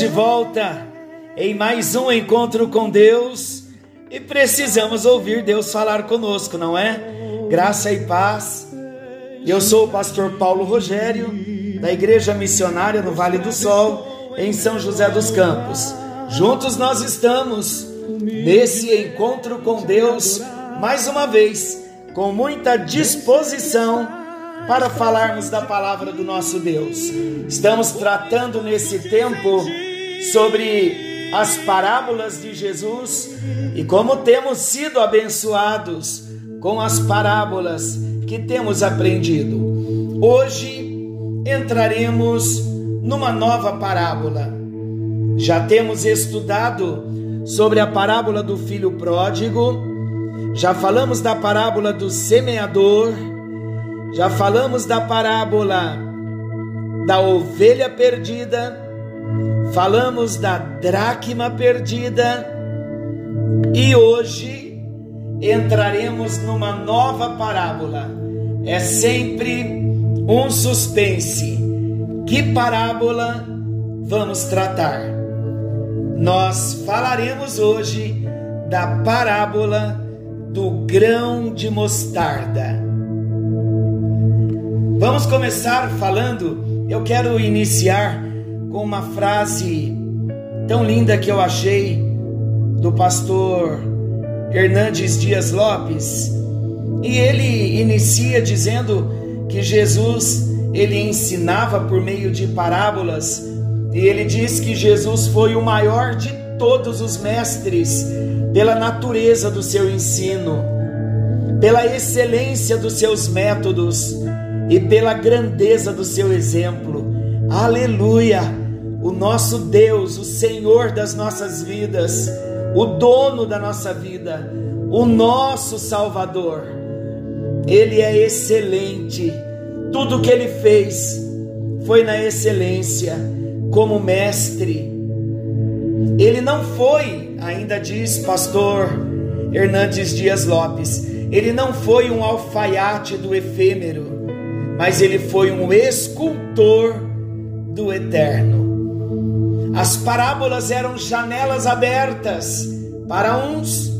de volta em mais um encontro com Deus e precisamos ouvir Deus falar conosco, não é? Graça e paz. Eu sou o pastor Paulo Rogério, da Igreja Missionária no Vale do Sol, em São José dos Campos. Juntos nós estamos nesse encontro com Deus, mais uma vez, com muita disposição para falarmos da palavra do nosso Deus. Estamos tratando nesse tempo sobre as parábolas de Jesus e como temos sido abençoados com as parábolas que temos aprendido. Hoje entraremos numa nova parábola. Já temos estudado sobre a parábola do filho pródigo, já falamos da parábola do semeador, já falamos da parábola da ovelha perdida falamos da dracma perdida e hoje entraremos numa nova parábola. É sempre um suspense. Que parábola vamos tratar? Nós falaremos hoje da parábola do grão de mostarda. Vamos começar falando, eu quero iniciar com uma frase tão linda que eu achei do pastor Hernandes Dias Lopes. E ele inicia dizendo que Jesus ele ensinava por meio de parábolas, e ele diz que Jesus foi o maior de todos os mestres pela natureza do seu ensino, pela excelência dos seus métodos e pela grandeza do seu exemplo. Aleluia! O nosso Deus, o Senhor das nossas vidas, o dono da nossa vida, o nosso Salvador. Ele é excelente. Tudo que ele fez foi na excelência, como mestre. Ele não foi, ainda diz pastor Hernandes Dias Lopes, ele não foi um alfaiate do efêmero, mas ele foi um escultor do eterno. As parábolas eram janelas abertas para uns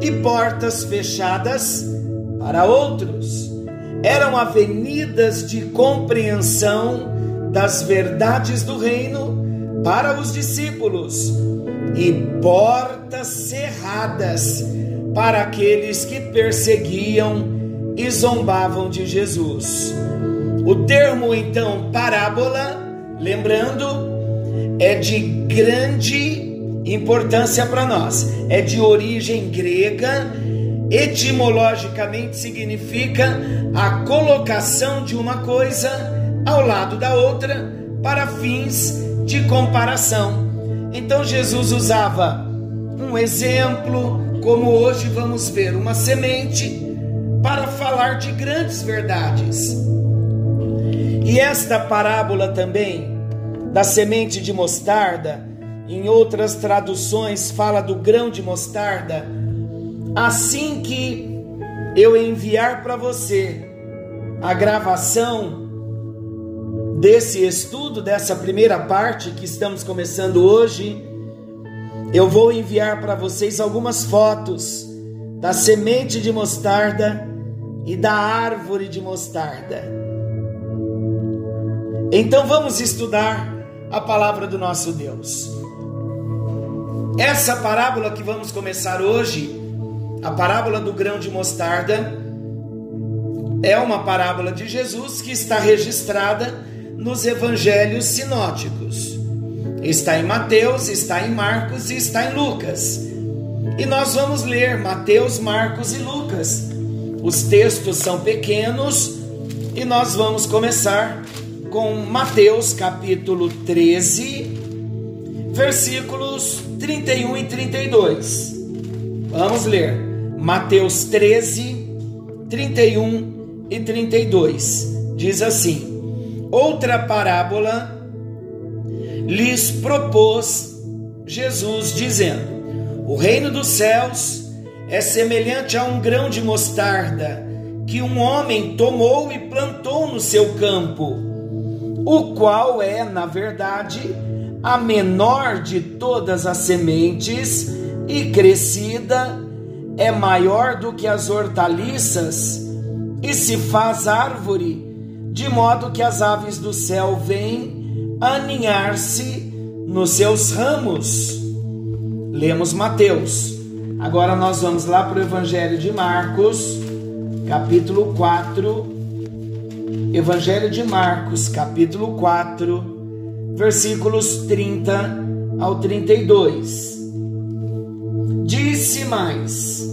e portas fechadas para outros. Eram avenidas de compreensão das verdades do reino para os discípulos e portas cerradas para aqueles que perseguiam e zombavam de Jesus. O termo então parábola, lembrando, é de grande importância para nós. É de origem grega, etimologicamente significa a colocação de uma coisa ao lado da outra para fins de comparação. Então Jesus usava um exemplo, como hoje vamos ver, uma semente, para falar de grandes verdades. E esta parábola também da semente de mostarda, em outras traduções fala do grão de mostarda. Assim que eu enviar para você a gravação desse estudo, dessa primeira parte que estamos começando hoje, eu vou enviar para vocês algumas fotos da semente de mostarda e da árvore de mostarda. Então vamos estudar a palavra do nosso Deus. Essa parábola que vamos começar hoje, a parábola do grão de mostarda, é uma parábola de Jesus que está registrada nos evangelhos sinóticos. Está em Mateus, está em Marcos e está em Lucas. E nós vamos ler Mateus, Marcos e Lucas. Os textos são pequenos e nós vamos começar com Mateus capítulo 13, versículos 31 e 32. Vamos ler Mateus 13, 31 e 32. Diz assim: Outra parábola lhes propôs Jesus, dizendo: O reino dos céus é semelhante a um grão de mostarda que um homem tomou e plantou no seu campo, o qual é, na verdade, a menor de todas as sementes e crescida é maior do que as hortaliças e se faz árvore, de modo que as aves do céu vêm aninhar-se nos seus ramos. Lemos Mateus. Agora nós vamos lá para o Evangelho de Marcos, capítulo 4. Evangelho de Marcos, capítulo 4, versículos 30 ao 32. Disse mais: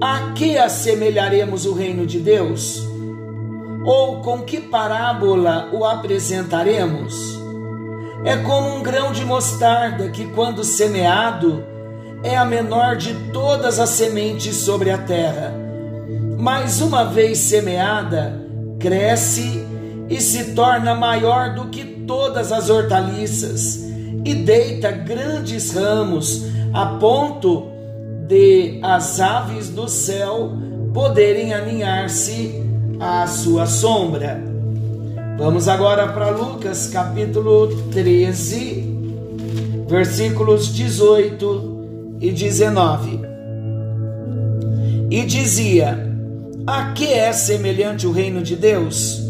A que assemelharemos o reino de Deus? Ou com que parábola o apresentaremos? É como um grão de mostarda que, quando semeado, é a menor de todas as sementes sobre a terra mas uma vez semeada, cresce e se torna maior do que todas as hortaliças e deita grandes ramos a ponto de as aves do céu poderem aninhar-se à sua sombra. Vamos agora para Lucas capítulo 13, versículos 18 e 19. E dizia: a que é semelhante o reino de Deus?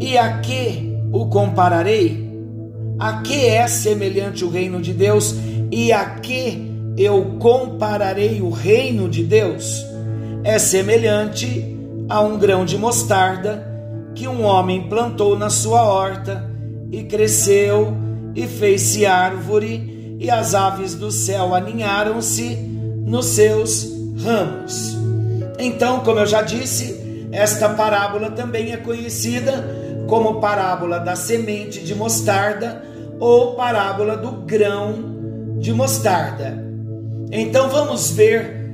E a que o compararei? A que é semelhante o reino de Deus? E a que eu compararei o reino de Deus? É semelhante a um grão de mostarda que um homem plantou na sua horta e cresceu e fez-se árvore, e as aves do céu aninharam-se nos seus ramos. Então, como eu já disse, esta parábola também é conhecida como parábola da semente de mostarda ou parábola do grão de mostarda. Então vamos ver,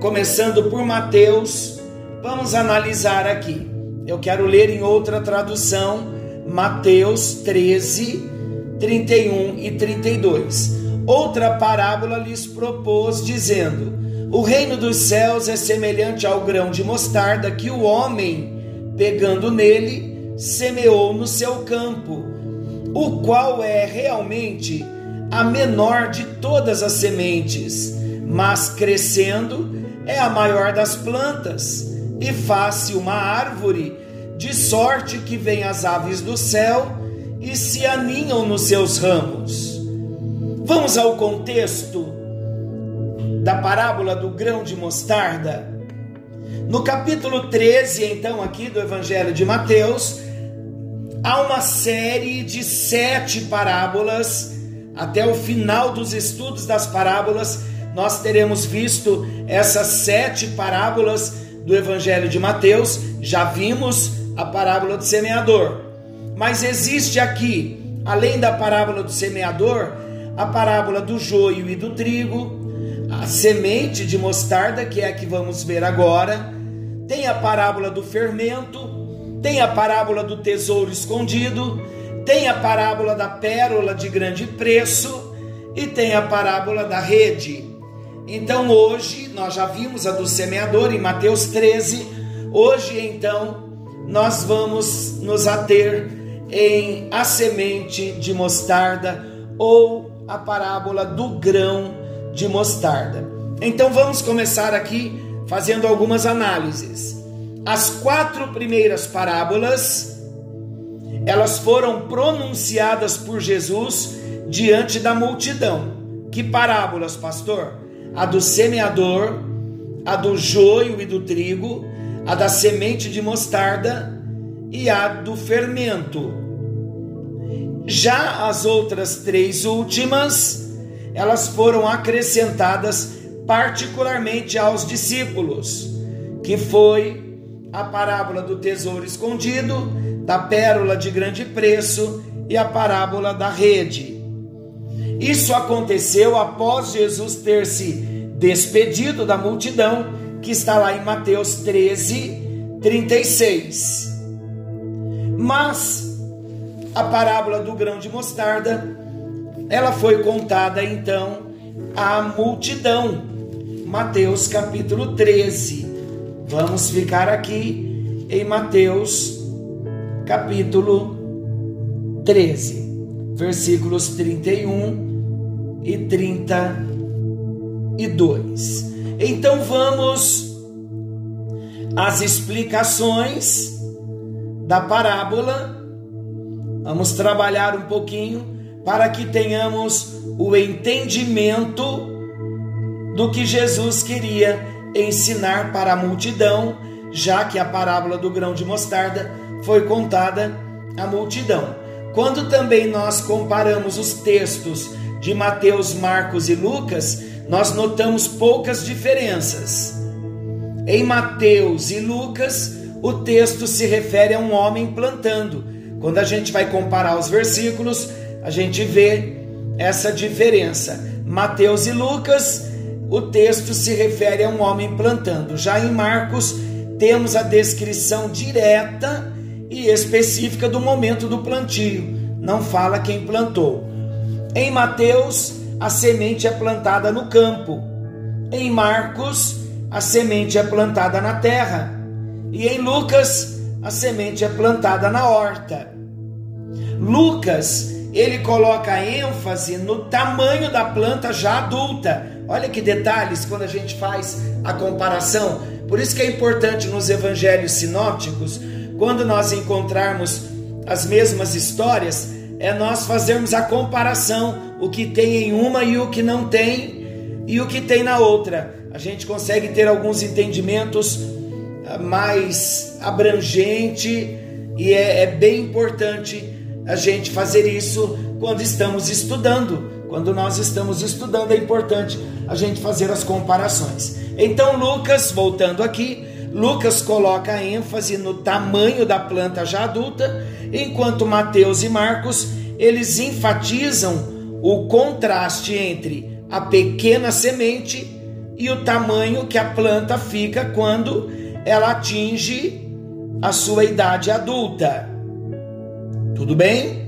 começando por Mateus, vamos analisar aqui. Eu quero ler em outra tradução, Mateus 13, 31 e 32. Outra parábola lhes propôs, dizendo: o reino dos céus é semelhante ao grão de mostarda que o homem, pegando nele, semeou no seu campo, o qual é realmente a menor de todas as sementes, mas crescendo é a maior das plantas, e faz-se uma árvore, de sorte que vêm as aves do céu e se aninham nos seus ramos. Vamos ao contexto da parábola do grão de mostarda, no capítulo 13, então, aqui do Evangelho de Mateus, há uma série de sete parábolas. Até o final dos estudos das parábolas, nós teremos visto essas sete parábolas do Evangelho de Mateus. Já vimos a parábola do semeador. Mas existe aqui, além da parábola do semeador, a parábola do joio e do trigo, a semente de mostarda, que é a que vamos ver agora, tem a parábola do fermento, tem a parábola do tesouro escondido, tem a parábola da pérola de grande preço e tem a parábola da rede. Então hoje nós já vimos a do semeador em Mateus 13. Hoje então nós vamos nos ater em a semente de mostarda ou a parábola do grão de mostarda. Então vamos começar aqui fazendo algumas análises. As quatro primeiras parábolas elas foram pronunciadas por Jesus diante da multidão. Que parábolas, pastor? A do semeador, a do joio e do trigo, a da semente de mostarda e a do fermento. Já as outras três últimas elas foram acrescentadas particularmente aos discípulos, que foi a parábola do tesouro escondido, da pérola de grande preço e a parábola da rede. Isso aconteceu após Jesus ter se despedido da multidão, que está lá em Mateus 13, 36. Mas a parábola do grão de mostarda, ela foi contada então à multidão. Mateus capítulo 13. Vamos ficar aqui em Mateus capítulo 13, versículos 31 e 32. Então vamos às explicações da parábola. Vamos trabalhar um pouquinho para que tenhamos o entendimento do que Jesus queria ensinar para a multidão, já que a parábola do grão de mostarda foi contada à multidão. Quando também nós comparamos os textos de Mateus, Marcos e Lucas, nós notamos poucas diferenças. Em Mateus e Lucas, o texto se refere a um homem plantando. Quando a gente vai comparar os versículos, a gente vê essa diferença. Mateus e Lucas, o texto se refere a um homem plantando. Já em Marcos, temos a descrição direta e específica do momento do plantio. Não fala quem plantou. Em Mateus, a semente é plantada no campo. Em Marcos, a semente é plantada na terra. E em Lucas, a semente é plantada na horta. Lucas, ele coloca ênfase no tamanho da planta já adulta. Olha que detalhes quando a gente faz a comparação. Por isso que é importante nos evangelhos sinópticos, quando nós encontrarmos as mesmas histórias, é nós fazermos a comparação, o que tem em uma e o que não tem, e o que tem na outra. A gente consegue ter alguns entendimentos ah, mais abrangente e é, é bem importante a gente fazer isso quando estamos estudando. Quando nós estamos estudando, é importante a gente fazer as comparações. Então, Lucas, voltando aqui, Lucas coloca ênfase no tamanho da planta já adulta, enquanto Mateus e Marcos eles enfatizam o contraste entre a pequena semente e o tamanho que a planta fica quando ela atinge a sua idade adulta. Tudo bem?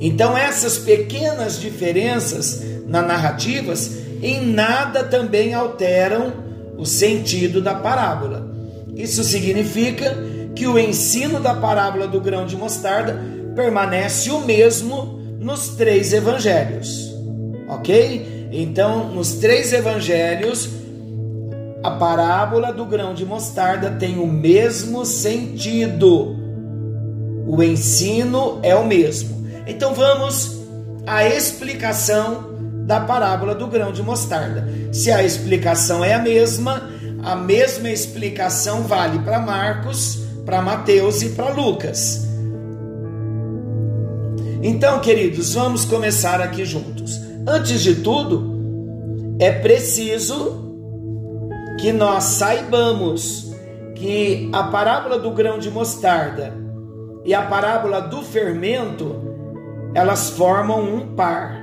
Então essas pequenas diferenças na narrativas em nada também alteram o sentido da parábola. Isso significa que o ensino da parábola do grão de mostarda permanece o mesmo nos três evangelhos. Ok? Então, nos três evangelhos, a parábola do grão de mostarda tem o mesmo sentido. O ensino é o mesmo. Então, vamos à explicação da parábola do grão de mostarda. Se a explicação é a mesma, a mesma explicação vale para Marcos, para Mateus e para Lucas. Então, queridos, vamos começar aqui juntos. Antes de tudo, é preciso que nós saibamos que a parábola do grão de mostarda e a parábola do fermento, elas formam um par.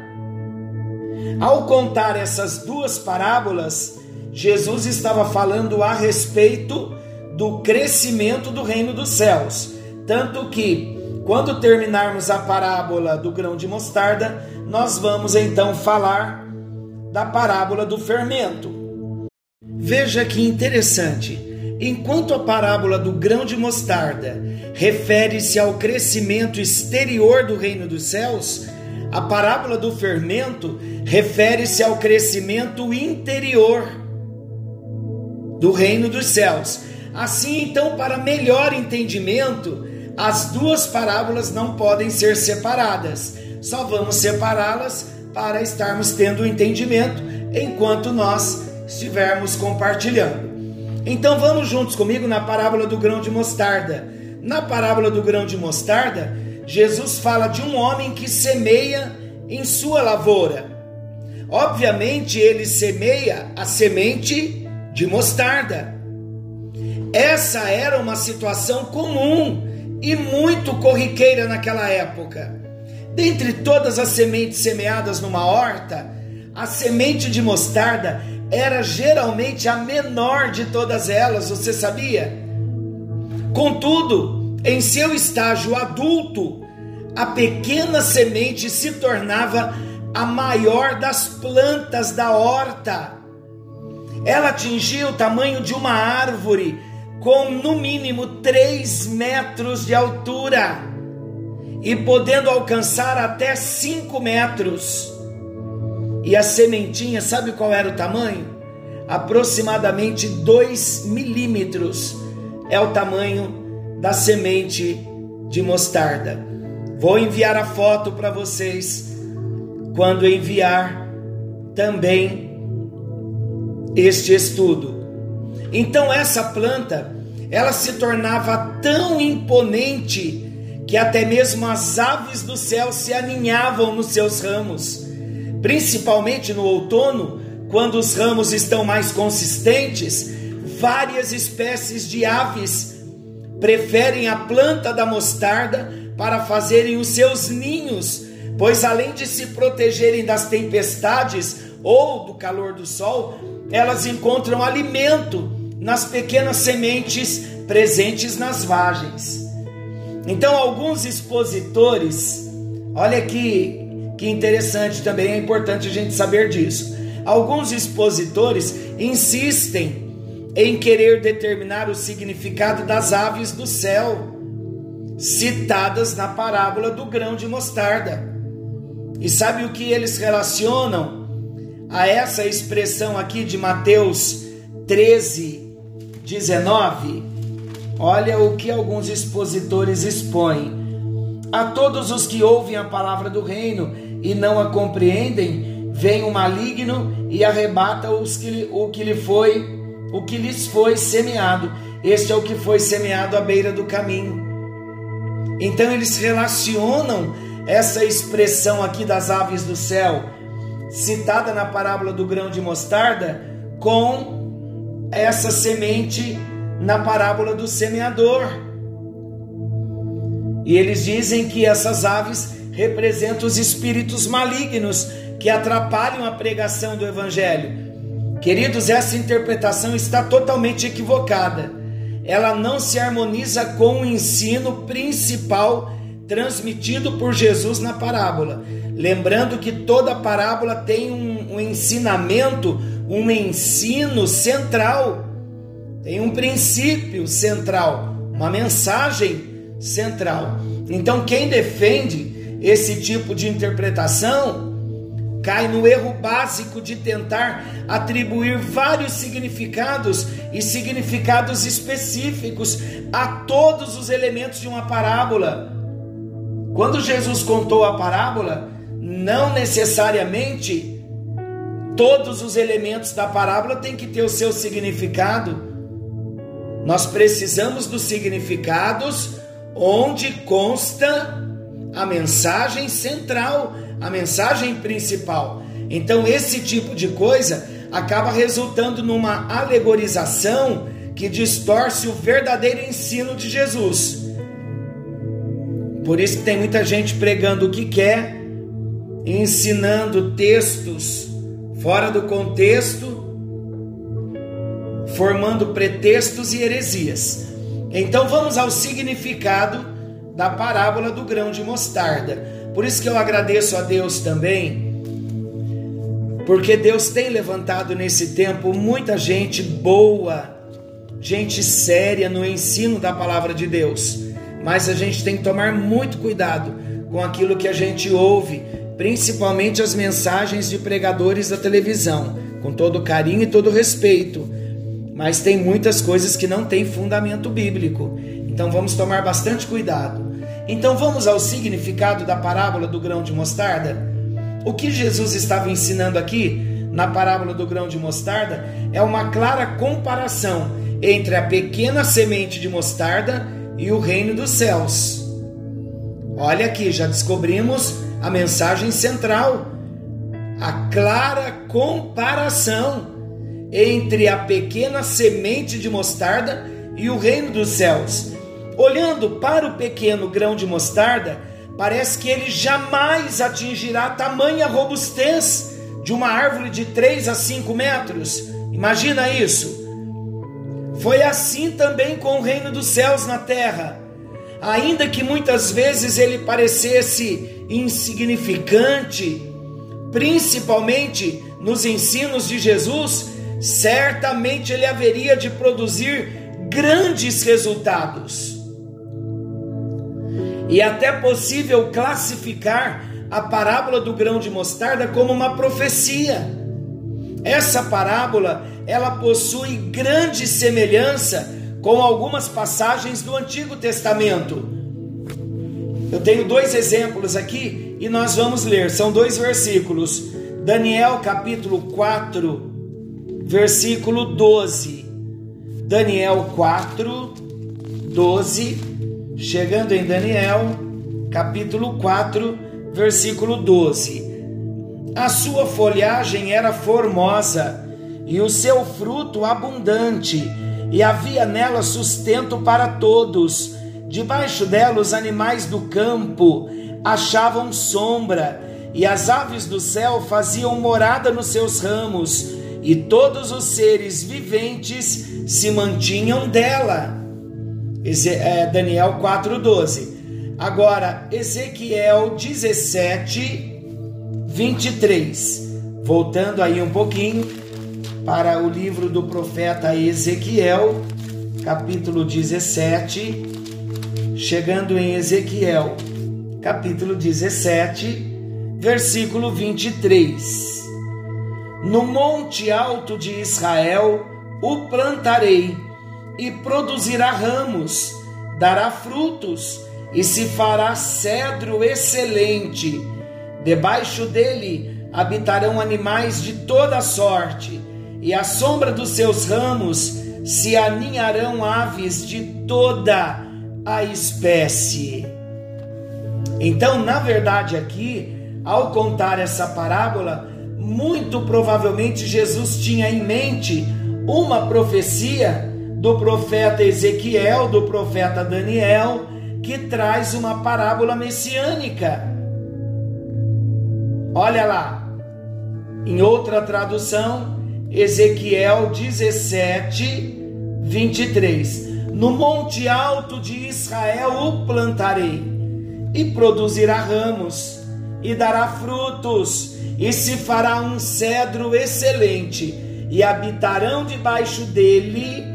Ao contar essas duas parábolas, Jesus estava falando a respeito do crescimento do reino dos céus. Tanto que, quando terminarmos a parábola do grão de mostarda, nós vamos então falar da parábola do fermento. Veja que interessante. Enquanto a parábola do grão de mostarda refere-se ao crescimento exterior do reino dos céus, a parábola do fermento refere-se ao crescimento interior do reino dos céus. Assim, então, para melhor entendimento, as duas parábolas não podem ser separadas. Só vamos separá-las para estarmos tendo entendimento enquanto nós estivermos compartilhando. Então vamos juntos comigo na parábola do grão de mostarda. Na parábola do grão de mostarda, Jesus fala de um homem que semeia em sua lavoura. Obviamente, ele semeia a semente de mostarda. Essa era uma situação comum e muito corriqueira naquela época. Dentre todas as sementes semeadas numa horta, a semente de mostarda era geralmente a menor de todas elas, você sabia? Contudo, em seu estágio adulto, a pequena semente se tornava a maior das plantas da horta. Ela atingia o tamanho de uma árvore com no mínimo 3 metros de altura e podendo alcançar até 5 metros. E a sementinha, sabe qual era o tamanho? Aproximadamente 2 milímetros é o tamanho da semente de mostarda. Vou enviar a foto para vocês quando enviar também este estudo. Então essa planta, ela se tornava tão imponente que até mesmo as aves do céu se aninhavam nos seus ramos, principalmente no outono, quando os ramos estão mais consistentes, várias espécies de aves preferem a planta da mostarda para fazerem os seus ninhos pois além de se protegerem das tempestades ou do calor do sol, elas encontram alimento nas pequenas sementes presentes nas vagens. Então, alguns expositores, olha que, que interessante também, é importante a gente saber disso. Alguns expositores insistem em querer determinar o significado das aves do céu, citadas na parábola do grão de mostarda. E sabe o que eles relacionam a essa expressão aqui de Mateus 13, 19? Olha o que alguns expositores expõem. A todos os que ouvem a palavra do reino e não a compreendem, vem o maligno e arrebata os que, o que lhe foi, o que lhes foi semeado. Este é o que foi semeado à beira do caminho. Então eles relacionam essa expressão aqui das aves do céu, citada na parábola do grão de mostarda, com essa semente na parábola do semeador. E eles dizem que essas aves representam os espíritos malignos que atrapalham a pregação do evangelho. Queridos, essa interpretação está totalmente equivocada. Ela não se harmoniza com o ensino principal transmitido por Jesus na parábola. Lembrando que toda parábola tem um, um ensinamento, um ensino central, tem um princípio central, uma mensagem central. Então, quem defende esse tipo de interpretação cai no erro básico de tentar atribuir vários significados e significados específicos a todos os elementos de uma parábola quando Jesus contou a parábola, não necessariamente todos os elementos da parábola têm que ter o seu significado. Nós precisamos dos significados onde consta a mensagem central, a mensagem principal. Então, esse tipo de coisa acaba resultando numa alegorização que distorce o verdadeiro ensino de Jesus. Por isso que tem muita gente pregando o que quer, ensinando textos fora do contexto, formando pretextos e heresias. Então vamos ao significado da parábola do grão de mostarda. Por isso que eu agradeço a Deus também, porque Deus tem levantado nesse tempo muita gente boa, gente séria no ensino da palavra de Deus mas a gente tem que tomar muito cuidado com aquilo que a gente ouve, principalmente as mensagens de pregadores da televisão, com todo carinho e todo respeito. Mas tem muitas coisas que não têm fundamento bíblico. Então vamos tomar bastante cuidado. Então vamos ao significado da parábola do grão de mostarda? O que Jesus estava ensinando aqui na parábola do grão de mostarda é uma clara comparação entre a pequena semente de mostarda e o reino dos céus. Olha aqui, já descobrimos a mensagem central, a clara comparação entre a pequena semente de mostarda e o reino dos céus. Olhando para o pequeno grão de mostarda, parece que ele jamais atingirá tamanha robustez de uma árvore de 3 a 5 metros. Imagina isso. Foi assim também com o reino dos céus na terra. Ainda que muitas vezes ele parecesse insignificante, principalmente nos ensinos de Jesus, certamente ele haveria de produzir grandes resultados. E até possível classificar a parábola do grão de mostarda como uma profecia. Essa parábola, ela possui grande semelhança com algumas passagens do Antigo Testamento. Eu tenho dois exemplos aqui e nós vamos ler, são dois versículos. Daniel capítulo 4, versículo 12. Daniel 4, 12. Chegando em Daniel, capítulo 4, versículo 12. A sua folhagem era formosa e o seu fruto abundante, e havia nela sustento para todos. Debaixo dela os animais do campo achavam sombra, e as aves do céu faziam morada nos seus ramos, e todos os seres viventes se mantinham dela. É, Daniel 4,12. Agora, Ezequiel 17, 23. Voltando aí um pouquinho para o livro do profeta Ezequiel, capítulo 17, chegando em Ezequiel, capítulo 17, versículo 23. No monte alto de Israel o plantarei, e produzirá ramos, dará frutos, e se fará cedro excelente Debaixo dele habitarão animais de toda sorte, e à sombra dos seus ramos se aninharão aves de toda a espécie. Então, na verdade, aqui, ao contar essa parábola, muito provavelmente Jesus tinha em mente uma profecia do profeta Ezequiel, do profeta Daniel, que traz uma parábola messiânica. Olha lá, em outra tradução, Ezequiel 17, 23. No monte alto de Israel o plantarei, e produzirá ramos, e dará frutos, e se fará um cedro excelente, e habitarão debaixo dele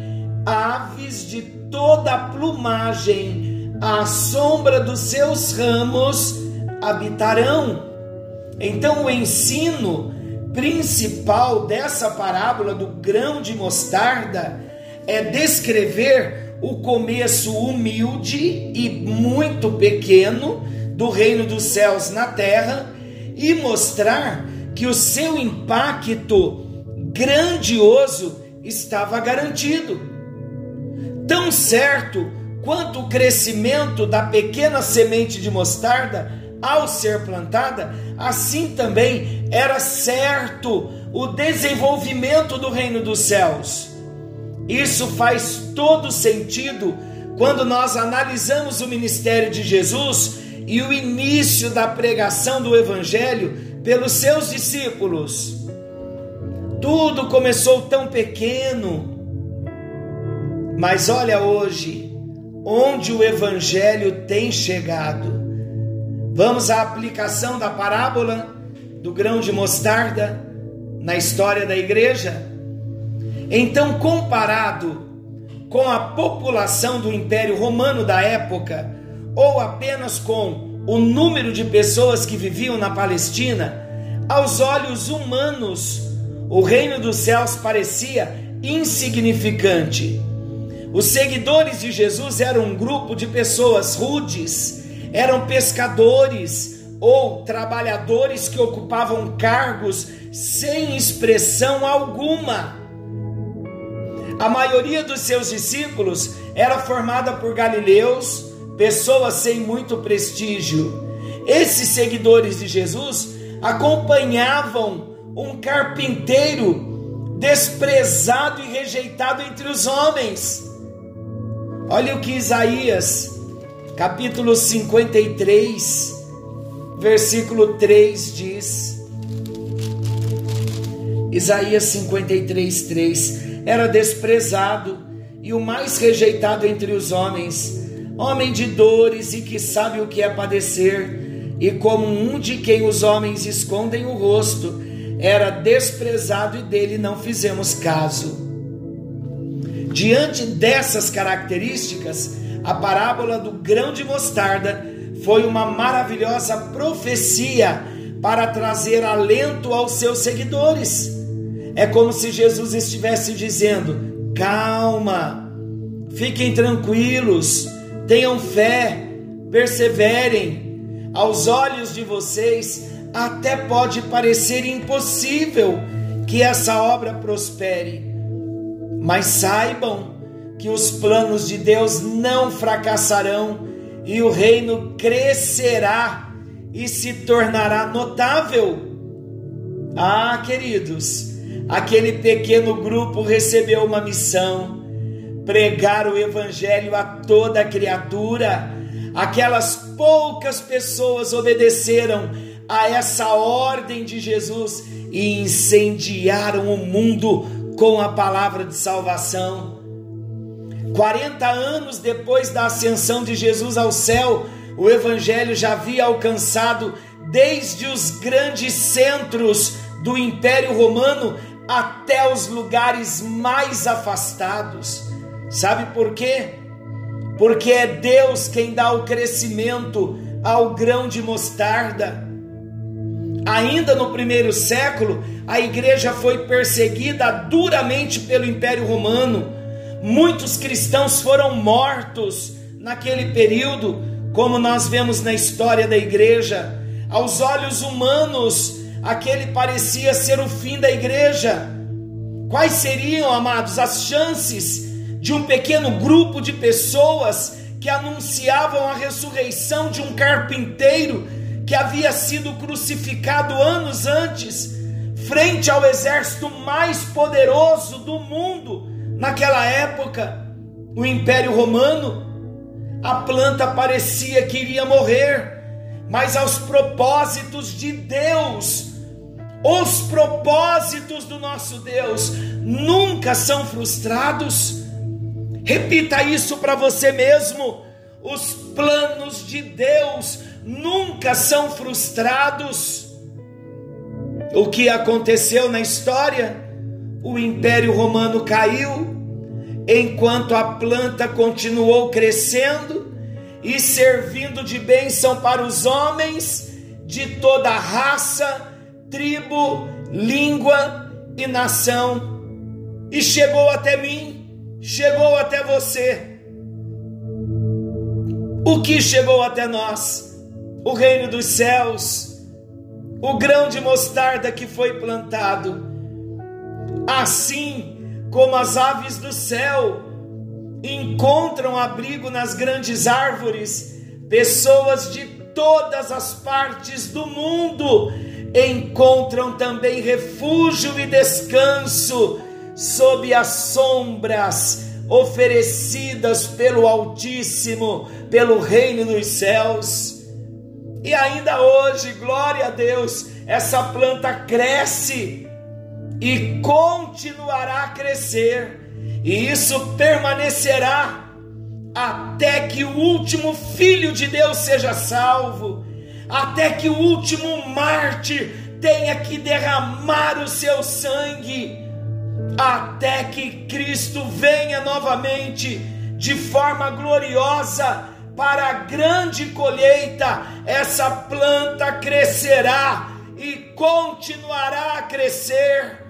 aves de toda a plumagem, à sombra dos seus ramos habitarão. Então, o ensino principal dessa parábola do grão de mostarda é descrever o começo humilde e muito pequeno do reino dos céus na terra e mostrar que o seu impacto grandioso estava garantido. Tão certo quanto o crescimento da pequena semente de mostarda ao ser plantada, assim também era certo o desenvolvimento do reino dos céus. Isso faz todo sentido quando nós analisamos o ministério de Jesus e o início da pregação do evangelho pelos seus discípulos. Tudo começou tão pequeno, mas olha hoje onde o evangelho tem chegado. Vamos à aplicação da parábola do grão de mostarda na história da igreja? Então, comparado com a população do Império Romano da época, ou apenas com o número de pessoas que viviam na Palestina, aos olhos humanos, o reino dos céus parecia insignificante. Os seguidores de Jesus eram um grupo de pessoas rudes, eram pescadores ou trabalhadores que ocupavam cargos sem expressão alguma. A maioria dos seus discípulos era formada por galileus, pessoas sem muito prestígio. Esses seguidores de Jesus acompanhavam um carpinteiro desprezado e rejeitado entre os homens. Olha o que Isaías capítulo 53, versículo 3 diz: Isaías 53, 3: Era desprezado e o mais rejeitado entre os homens, homem de dores e que sabe o que é padecer, e como um de quem os homens escondem o rosto, era desprezado e dele não fizemos caso. Diante dessas características, a parábola do grão de mostarda foi uma maravilhosa profecia para trazer alento aos seus seguidores. É como se Jesus estivesse dizendo: calma, fiquem tranquilos, tenham fé, perseverem. Aos olhos de vocês, até pode parecer impossível que essa obra prospere, mas saibam que os planos de Deus não fracassarão e o reino crescerá e se tornará notável. Ah, queridos, aquele pequeno grupo recebeu uma missão: pregar o evangelho a toda criatura. Aquelas poucas pessoas obedeceram a essa ordem de Jesus e incendiaram o mundo com a palavra de salvação. 40 anos depois da ascensão de Jesus ao céu, o evangelho já havia alcançado desde os grandes centros do Império Romano até os lugares mais afastados. Sabe por quê? Porque é Deus quem dá o crescimento ao grão de mostarda. Ainda no primeiro século, a igreja foi perseguida duramente pelo Império Romano. Muitos cristãos foram mortos naquele período, como nós vemos na história da igreja. Aos olhos humanos, aquele parecia ser o fim da igreja. Quais seriam, amados, as chances de um pequeno grupo de pessoas que anunciavam a ressurreição de um carpinteiro que havia sido crucificado anos antes, frente ao exército mais poderoso do mundo naquela época, o Império Romano? A planta parecia que iria morrer mas aos propósitos de Deus. Os propósitos do nosso Deus nunca são frustrados. Repita isso para você mesmo. Os planos de Deus nunca são frustrados. O que aconteceu na história? O Império Romano caiu, enquanto a planta continuou crescendo e servindo de bênção para os homens de toda raça, tribo, língua e nação. E chegou até mim, chegou até você. O que chegou até nós? O reino dos céus, o grão de mostarda que foi plantado. Assim como as aves do céu encontram abrigo nas grandes árvores, pessoas de todas as partes do mundo encontram também refúgio e descanso sob as sombras oferecidas pelo Altíssimo, pelo Reino dos Céus. E ainda hoje, glória a Deus, essa planta cresce e continuará a crescer. E isso permanecerá até que o último filho de Deus seja salvo, até que o último mártir tenha que derramar o seu sangue, até que Cristo venha novamente de forma gloriosa para a grande colheita, essa planta crescerá e continuará a crescer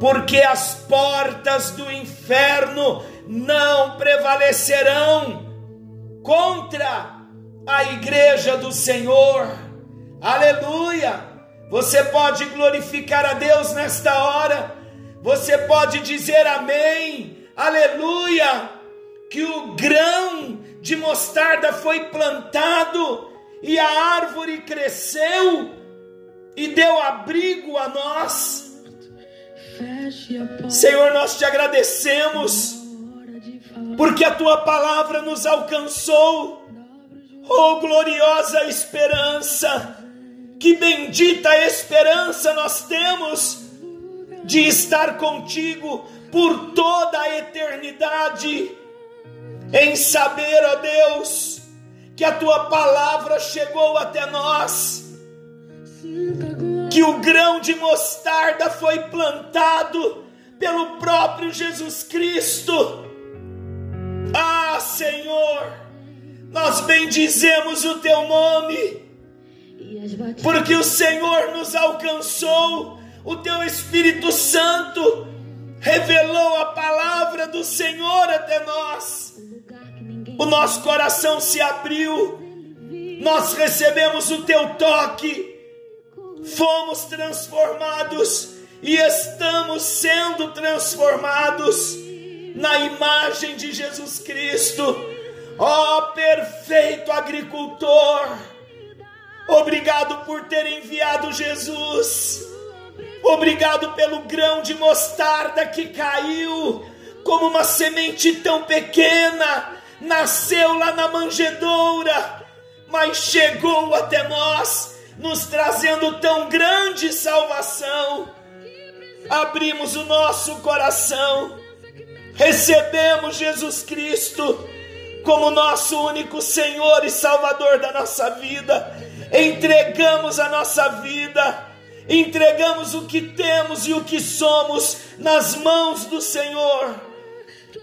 porque as portas do inferno não prevalecerão contra a igreja do Senhor. Aleluia! Você pode glorificar a Deus nesta hora, você pode dizer amém, aleluia, que o grão de mostarda foi plantado e a árvore cresceu e deu abrigo a nós Senhor, nós te agradecemos, porque a tua palavra nos alcançou. Oh, gloriosa esperança! Que bendita esperança nós temos! de estar contigo por toda a eternidade, em saber, ó Deus, que a tua palavra chegou até nós, que o grão de mostarda foi plantado pelo próprio Jesus Cristo. Ah, Senhor, nós bendizemos o teu nome, porque o Senhor nos alcançou, o teu Espírito Santo revelou a palavra do Senhor até nós. O nosso coração se abriu, nós recebemos o teu toque, fomos transformados e estamos sendo transformados na imagem de Jesus Cristo. Ó oh, perfeito agricultor, obrigado por ter enviado Jesus. Obrigado pelo grão de mostarda que caiu como uma semente tão pequena, nasceu lá na manjedoura, mas chegou até nós, nos trazendo tão grande salvação. Abrimos o nosso coração, recebemos Jesus Cristo como nosso único Senhor e Salvador da nossa vida, entregamos a nossa vida entregamos o que temos e o que somos nas mãos do Senhor,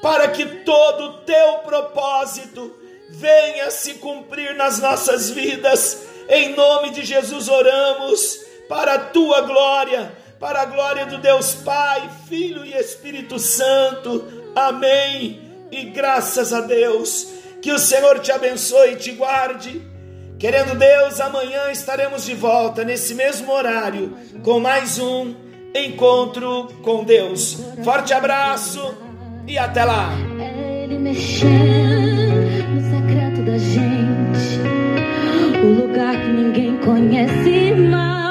para que todo o teu propósito venha se cumprir nas nossas vidas. Em nome de Jesus oramos, para a tua glória, para a glória do Deus Pai, Filho e Espírito Santo. Amém. E graças a Deus, que o Senhor te abençoe e te guarde Querendo Deus, amanhã estaremos de volta nesse mesmo horário com mais um encontro com Deus. Forte abraço e até lá. Ele mexendo no secreto da gente, o lugar que ninguém conhece mais.